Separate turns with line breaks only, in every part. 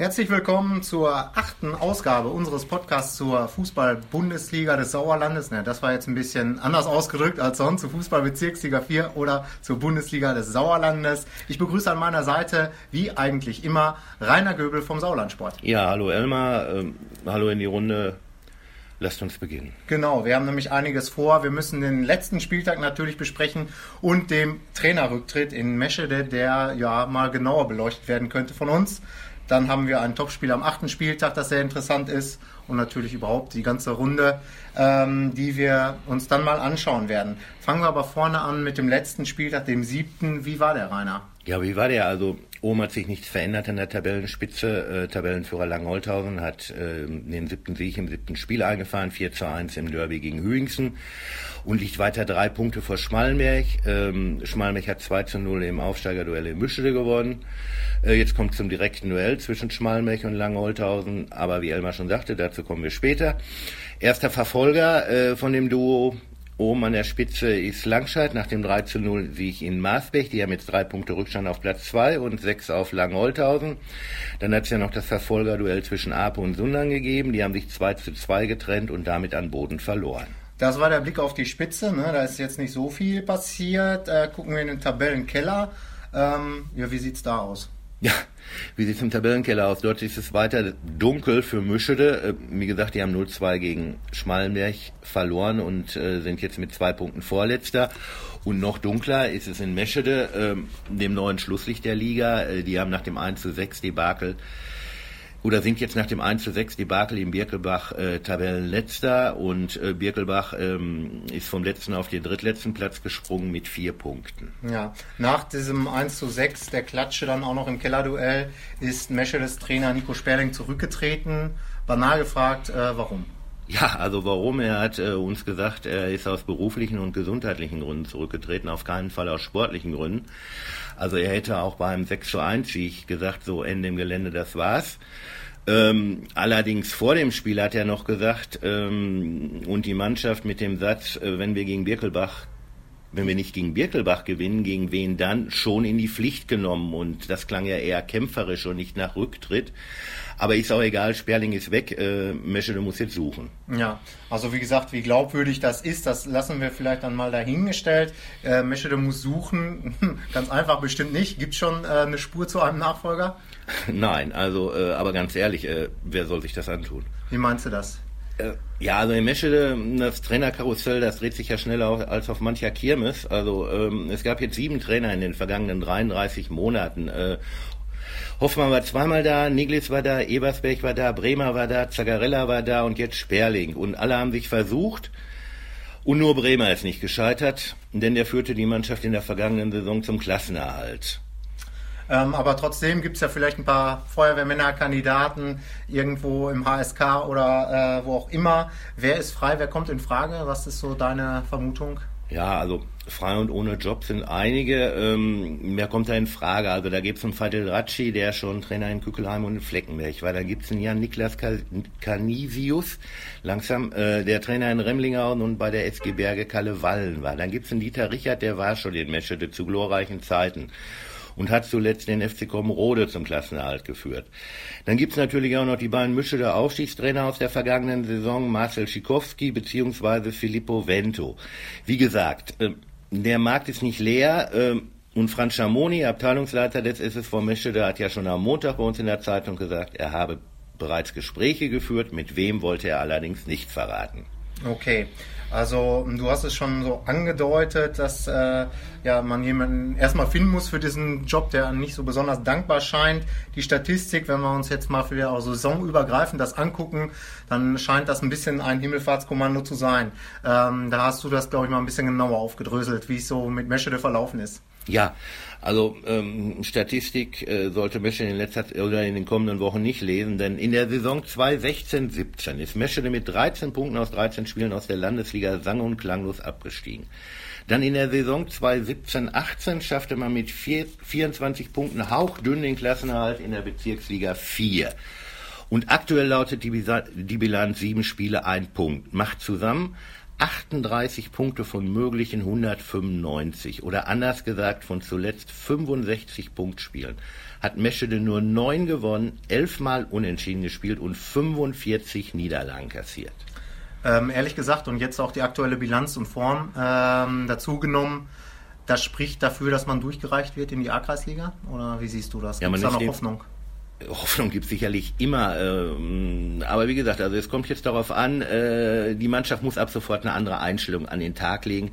Herzlich willkommen zur achten Ausgabe unseres Podcasts zur Fußball-Bundesliga des Sauerlandes. Ne, das war jetzt ein bisschen anders ausgedrückt als sonst, zur Fußball-Bezirksliga 4 oder zur Bundesliga des Sauerlandes. Ich begrüße an meiner Seite, wie eigentlich immer, Rainer Göbel vom Sauerlandsport.
Ja, hallo Elmar, ähm, hallo in die Runde. Lasst uns beginnen.
Genau, wir haben nämlich einiges vor. Wir müssen den letzten Spieltag natürlich besprechen und dem Trainerrücktritt in Meschede, der ja mal genauer beleuchtet werden könnte von uns. Dann haben wir ein Topspiel am achten Spieltag, das sehr interessant ist. Und natürlich überhaupt die ganze Runde, ähm, die wir uns dann mal anschauen werden. Fangen wir aber vorne an mit dem letzten Spieltag, dem siebten. Wie war der, Rainer?
Ja, wie war der? Also Ohm hat sich nichts verändert in der Tabellenspitze. Äh, Tabellenführer Langholthausen hat äh, den siebten Sieg im siebten Spiel eingefahren, 4 zu 1 im Derby gegen Hüingsen und liegt weiter drei Punkte vor Schmallenberg. Ähm, Schmallenberg hat 2 zu 0 im Aufsteigerduell in Mischede gewonnen. Äh, jetzt kommt zum direkten Duell zwischen Schmallenberg und Langholthausen, aber wie Elmar schon sagte, dazu kommen wir später. Erster Verfolger äh, von dem Duo Oben an der Spitze ist Langscheid nach dem 3 zu 0 Sieg in Maasbech. Die haben jetzt drei Punkte Rückstand auf Platz 2 und sechs auf Langholthausen. Dann hat es ja noch das Verfolgerduell zwischen Ape und Sundern gegeben. Die haben sich 2 zu 2 getrennt und damit an Boden verloren.
Das war der Blick auf die Spitze. Ne? Da ist jetzt nicht so viel passiert. Äh, gucken wir in den Tabellenkeller. Ähm, ja, wie sieht's da aus?
Ja, wie sieht es im Tabellenkeller aus? Dort ist es weiter dunkel für Mischede. Äh, wie gesagt, die haben 0-2 gegen Schmallenberg verloren und äh, sind jetzt mit zwei Punkten Vorletzter. Und noch dunkler ist es in Meschede, äh, dem neuen Schlusslicht der Liga. Äh, die haben nach dem 1 6 Debakel oder sind jetzt nach dem 1 zu 6 Debakel in Birkelbach äh, Tabellenletzter und äh, Birkelbach ähm, ist vom letzten auf den drittletzten Platz gesprungen mit vier Punkten.
Ja, nach diesem 1 zu 6, der Klatsche dann auch noch im Kellerduell, ist Mescheles Trainer Nico Sperling zurückgetreten. Banal gefragt, äh, warum?
Ja, also warum? Er hat äh, uns gesagt, er ist aus beruflichen und gesundheitlichen Gründen zurückgetreten, auf keinen Fall aus sportlichen Gründen. Also er hätte auch beim 6 zu 1 Sieg gesagt, so Ende im Gelände, das war's. Ähm, allerdings vor dem Spiel hat er noch gesagt, ähm, und die Mannschaft mit dem Satz, äh, wenn wir gegen Birkelbach wenn wir nicht gegen Birkelbach gewinnen, gegen wen dann schon in die Pflicht genommen. Und das klang ja eher kämpferisch und nicht nach Rücktritt. Aber ist auch egal, Sperling ist weg, äh, Meschede muss jetzt suchen.
Ja, also wie gesagt, wie glaubwürdig das ist, das lassen wir vielleicht dann mal dahingestellt. Äh, Meschede muss suchen, ganz einfach bestimmt nicht. Gibt schon äh, eine Spur zu einem Nachfolger?
Nein, also, äh, aber ganz ehrlich, äh, wer soll sich das antun?
Wie meinst du das?
Äh, ja, also in Meschede, das Trainerkarussell, das dreht sich ja schneller als auf mancher Kirmes. Also ähm, es gab jetzt sieben Trainer in den vergangenen 33 Monaten. Äh, Hoffmann war zweimal da, Niglis war da, Ebersberg war da, Bremer war da, Zagarella war da und jetzt Sperling. Und alle haben sich versucht. Und nur Bremer ist nicht gescheitert, denn der führte die Mannschaft in der vergangenen Saison zum Klassenerhalt.
Ähm, aber trotzdem gibt es ja vielleicht ein paar Feuerwehrmännerkandidaten irgendwo im HSK oder äh, wo auch immer. Wer ist frei, wer kommt in Frage? Was ist so deine Vermutung?
Ja, also frei und ohne Job sind einige. Ähm, wer kommt da in Frage? Also da gibt es einen Fadil Ratschi, der schon Trainer in Kückelheim und in Fleckenberg war. Da gibt es einen Jan Niklas Canisius, langsam, äh, der Trainer in Remlinghauen und bei der SG Berge Kalle Wallen war. Dann gibt es einen Dieter Richard, der war schon in Meschede zu glorreichen Zeiten und hat zuletzt den FC Komrode zum Klassenerhalt geführt. Dann gibt's natürlich auch noch die beiden Mische der Aufstiegstrainer aus der vergangenen Saison, Marcel Schikowski bzw. Filippo Vento. Wie gesagt, äh, der Markt ist nicht leer. Äh, und Franz Schamoni, Abteilungsleiter des SSV Meschede, hat ja schon am Montag bei uns in der Zeitung gesagt, er habe bereits Gespräche geführt, mit wem wollte er allerdings nicht verraten.
Okay. Also du hast es schon so angedeutet, dass äh, ja, man jemanden erstmal finden muss für diesen Job, der nicht so besonders dankbar scheint. Die Statistik, wenn wir uns jetzt mal für die auch saisonübergreifend das angucken, dann scheint das ein bisschen ein Himmelfahrtskommando zu sein. Ähm, da hast du das, glaube ich, mal ein bisschen genauer aufgedröselt, wie es so mit Meschede verlaufen ist.
Ja, also ähm, Statistik äh, sollte Meschede in letzter oder in den kommenden Wochen nicht lesen, denn in der Saison 2016-17 ist Meschede mit 13 Punkten aus 13 Spielen aus der Landesliga sang- und klanglos abgestiegen. Dann in der Saison 2017-18 schaffte man mit vier, 24 Punkten hauchdünn den Klassenerhalt in der Bezirksliga 4. Und aktuell lautet die, die Bilanz sieben Spiele, ein Punkt. Macht zusammen 38 Punkte von möglichen 195 oder anders gesagt von zuletzt 65 Punktspielen hat Meschede nur 9 gewonnen, 11 Mal unentschieden gespielt und 45 Niederlagen kassiert.
Ähm, ehrlich gesagt, und jetzt auch die aktuelle Bilanz und Form ähm, dazu genommen, das spricht dafür, dass man durchgereicht wird in die A-Kreisliga? Oder wie siehst du das?
Gibt es
ja, da noch Hoffnung?
Hoffnung gibt es sicherlich immer. Ähm, aber wie gesagt, also es kommt jetzt darauf an, äh, die Mannschaft muss ab sofort eine andere Einstellung an den Tag legen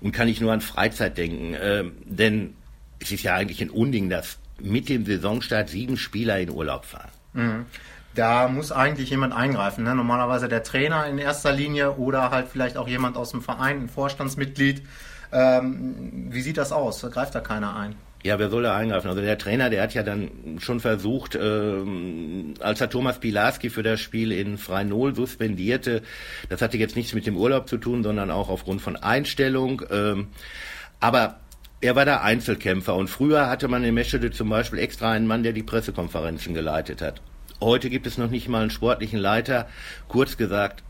und kann nicht nur an Freizeit denken. Äh, denn es ist ja eigentlich ein Unding, dass mit dem Saisonstart sieben Spieler in Urlaub fahren.
Mhm. Da muss eigentlich jemand eingreifen. Ne? Normalerweise der Trainer in erster Linie oder halt vielleicht auch jemand aus dem Verein, ein Vorstandsmitglied. Ähm, wie sieht das aus? Greift da keiner ein?
Ja, wer soll da eingreifen? Also der Trainer, der hat ja dann schon versucht, ähm, als er Thomas Pilarski für das Spiel in Freinol suspendierte, das hatte jetzt nichts mit dem Urlaub zu tun, sondern auch aufgrund von Einstellung. Ähm, aber er war der Einzelkämpfer und früher hatte man in Meschede zum Beispiel extra einen Mann, der die Pressekonferenzen geleitet hat. Heute gibt es noch nicht mal einen sportlichen Leiter. Kurz gesagt,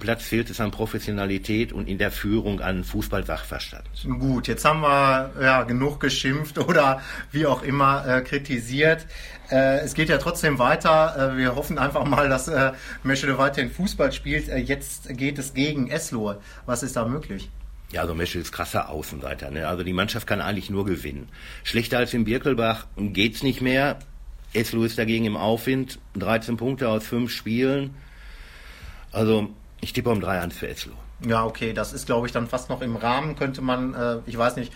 Platz fehlt es an Professionalität und in der Führung an Fußballsachverstand.
Gut, jetzt haben wir ja genug geschimpft oder wie auch immer äh, kritisiert. Äh, es geht ja trotzdem weiter. Äh, wir hoffen einfach mal, dass äh, Meschede weiterhin Fußball spielt. Äh, jetzt geht es gegen Eslohe. Was ist da möglich?
Ja, also Meschede ist krasser Außenseiter. Ne? Also die Mannschaft kann eigentlich nur gewinnen. Schlechter als in Birkelbach geht's nicht mehr. Eslo ist dagegen im Aufwind. 13 Punkte aus 5 Spielen. Also ich tippe um 3-1 für Eslo.
Ja, okay, das ist, glaube ich, dann fast noch im Rahmen. Könnte man, äh, ich weiß nicht,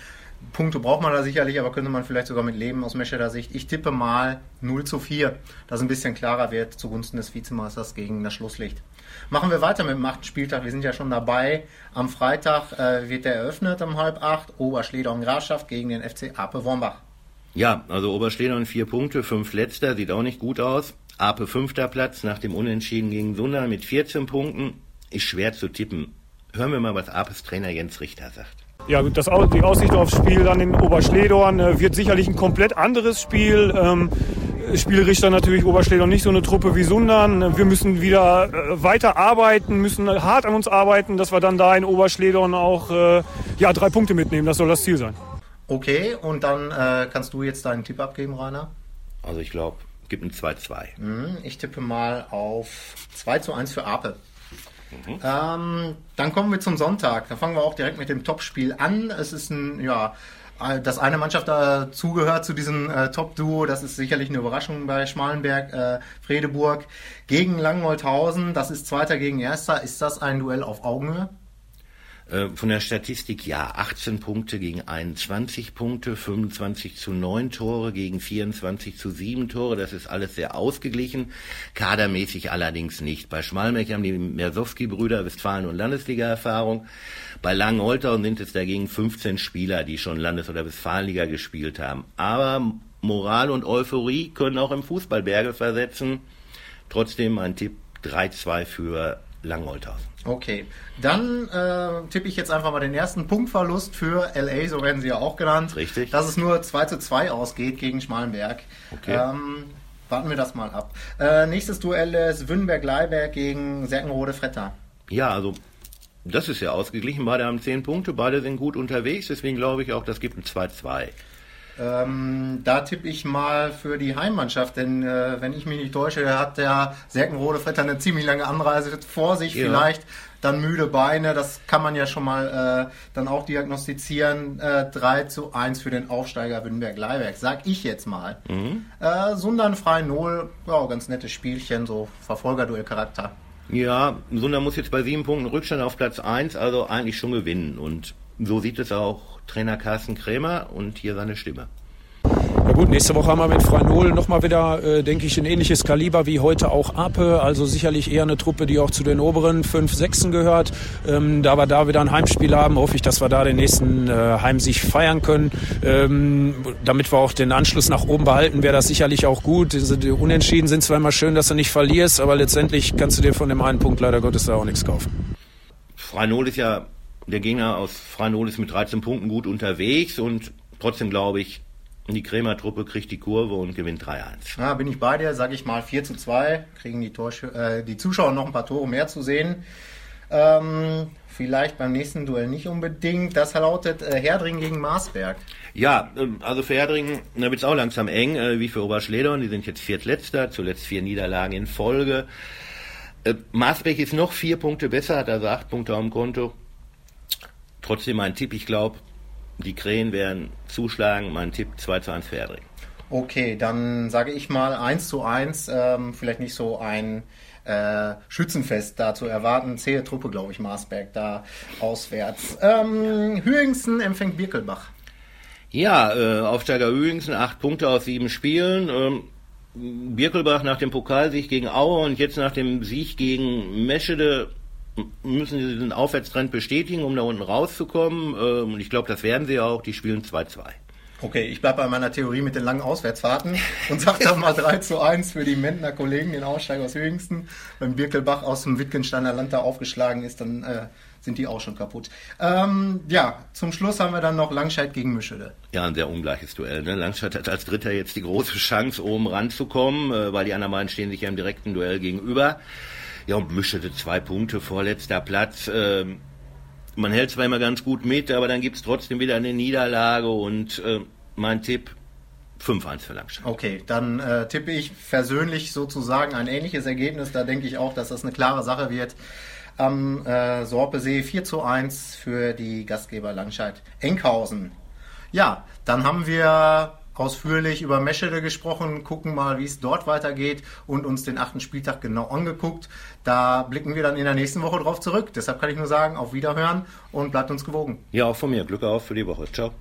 Punkte braucht man da sicherlich, aber könnte man vielleicht sogar mit leben aus Mescherer Sicht. Ich tippe mal 0 zu 4, dass ein bisschen klarer wird zugunsten des Vizemeisters gegen das Schlusslicht. Machen wir weiter mit dem achten Spieltag. Wir sind ja schon dabei. Am Freitag äh, wird der eröffnet um halb acht. Oberschleder und Grafschaft gegen den FC Ape Wormbach.
Ja, also Oberschleder und vier Punkte, fünf letzter, sieht auch nicht gut aus. Ape fünfter Platz nach dem Unentschieden gegen Sunda mit 14 Punkten. Ist schwer zu tippen. Hören wir mal, was Apes Trainer Jens Richter sagt.
Ja, das, die Aussicht aufs Spiel dann in Oberschledorn äh, wird sicherlich ein komplett anderes Spiel. Ähm, Spielrichter natürlich Oberschledorn nicht so eine Truppe wie Sundern. Wir müssen wieder äh, weiter arbeiten, müssen hart an uns arbeiten, dass wir dann da in Oberschledorn auch äh, ja, drei Punkte mitnehmen. Das soll das Ziel sein.
Okay, und dann äh, kannst du jetzt deinen Tipp abgeben, Rainer?
Also ich glaube, gibt ein 2-2.
Mhm, ich tippe mal auf 2 zu 1 für Ape. Mhm. Ähm, dann kommen wir zum Sonntag. Da fangen wir auch direkt mit dem Topspiel an. Es ist ein, ja, dass eine Mannschaft dazugehört zu diesem äh, Top-Duo, das ist sicherlich eine Überraschung bei Schmalenberg, äh, Fredeburg gegen Langholthausen. Das ist Zweiter gegen Erster. Ist das ein Duell auf Augenhöhe?
Äh, von der Statistik ja, 18 Punkte gegen 21 Punkte, 25 zu 9 Tore gegen 24 zu 7 Tore. Das ist alles sehr ausgeglichen, kadermäßig allerdings nicht. Bei Schmalmech haben die Mersowski-Brüder Westfalen- und Landesliga-Erfahrung. Bei Langenholtern sind es dagegen 15 Spieler, die schon Landes- oder Westfalenliga gespielt haben. Aber Moral und Euphorie können auch im Fußball Berge versetzen. Trotzdem ein Tipp 3-2 für Langholthausen.
Okay, dann äh, tippe ich jetzt einfach mal den ersten Punktverlust für LA, so werden sie ja auch genannt.
Richtig.
Dass es nur 2 zu 2 ausgeht gegen Schmalenberg.
Okay. Ähm,
warten wir das mal ab. Äh, nächstes Duell ist Wünnberg-Leiberg gegen Serkenrode-Fretter.
Ja, also das ist ja ausgeglichen. Beide haben 10 Punkte, beide sind gut unterwegs. Deswegen glaube ich auch, das gibt ein 2-2.
Ähm, da tippe ich mal für die Heimmannschaft, denn äh, wenn ich mich nicht täusche, hat der Serkenrode Vetter eine ziemlich lange Anreise vor sich, ja. vielleicht dann müde Beine, das kann man ja schon mal äh, dann auch diagnostizieren. Äh, 3 zu 1 für den Aufsteiger Wittenberg-Leiberg, sag ich jetzt mal. Mhm. Äh, Sundern frei 0, ja, ganz nettes Spielchen, so Verfolgerduell-Charakter.
Ja, Sundern muss jetzt bei sieben Punkten Rückstand auf Platz 1, also eigentlich schon gewinnen und so sieht es auch Trainer Carsten Krämer und hier seine Stimme.
Ja gut, nächste Woche haben wir mit Freinol nochmal wieder, äh, denke ich, ein ähnliches Kaliber wie heute auch Ape. Also sicherlich eher eine Truppe, die auch zu den oberen 5, 6 gehört. Ähm, da wir da wieder ein Heimspiel haben, hoffe ich, dass wir da den nächsten äh, Heimsieg feiern können. Ähm, damit wir auch den Anschluss nach oben behalten, wäre das sicherlich auch gut. Diese, die Unentschieden sind zwar immer schön, dass du nicht verlierst, aber letztendlich kannst du dir von dem einen Punkt leider Gottes da auch nichts kaufen.
Freinol ist ja der Gegner aus Franol ist mit 13 Punkten gut unterwegs und trotzdem glaube ich, die Krämer-Truppe kriegt die Kurve und gewinnt 3-1.
Ja, bin ich bei dir, sage ich mal 4 zu 2, kriegen die, Torsch äh, die Zuschauer noch ein paar Tore mehr zu sehen. Ähm, vielleicht beim nächsten Duell nicht unbedingt. Das lautet äh, Herdring gegen Marsberg.
Ja, ähm, also für Herdringen da wird es auch langsam eng, äh, wie für Oberschledorn. Die sind jetzt viertletzter, zuletzt vier Niederlagen in Folge. Äh, Marsberg ist noch vier Punkte besser, hat also acht Punkte auf dem Konto. Trotzdem mein Tipp, ich glaube, die Krähen werden zuschlagen. Mein Tipp 2 zu 1 für Herdringen.
Okay, dann sage ich mal 1 zu 1, ähm, vielleicht nicht so ein äh, Schützenfest da zu erwarten. Zähe Truppe, glaube ich, Marsberg da auswärts. Ähm, Hüingsen empfängt Birkelbach.
Ja, äh, Aufsteiger Hüingsen, acht Punkte aus sieben Spielen. Ähm, Birkelbach nach dem Pokalsieg gegen Aue und jetzt nach dem Sieg gegen Meschede müssen sie diesen Aufwärtstrend bestätigen, um da unten rauszukommen. Ähm, und ich glaube, das werden sie auch. Die spielen 2-2.
Okay, ich bleibe bei meiner Theorie mit den langen Auswärtsfahrten und sage dann mal 3 zu 1 für die Mentner Kollegen, den Aussteiger aus Höchsten. Wenn Birkelbach aus dem Wittgensteiner Land da aufgeschlagen ist, dann äh, sind die auch schon kaputt. Ähm, ja, zum Schluss haben wir dann noch Langscheid gegen Mischede.
Ja, ein sehr ungleiches Duell. Ne? Langscheid hat als Dritter jetzt die große Chance, oben ranzukommen, äh, weil die anderen beiden stehen sich ja im direkten Duell gegenüber. Ja, und Mischede zwei Punkte, vorletzter Platz. Ähm, man hält zwar immer ganz gut mit, aber dann gibt es trotzdem wieder eine Niederlage und äh, mein Tipp 5-1 für Langstein.
Okay, dann äh, tippe ich persönlich sozusagen ein ähnliches Ergebnis. Da denke ich auch, dass das eine klare Sache wird. Am äh, Sorpesee 4 zu 1 für die Gastgeber Langscheid Enkhausen. Ja, dann haben wir ausführlich über Meschede gesprochen, gucken mal, wie es dort weitergeht und uns den achten Spieltag genau angeguckt. Da blicken wir dann in der nächsten Woche drauf zurück. Deshalb kann ich nur sagen, auf Wiederhören und bleibt uns gewogen.
Ja, auch von mir. Glück auf für die Woche. Ciao.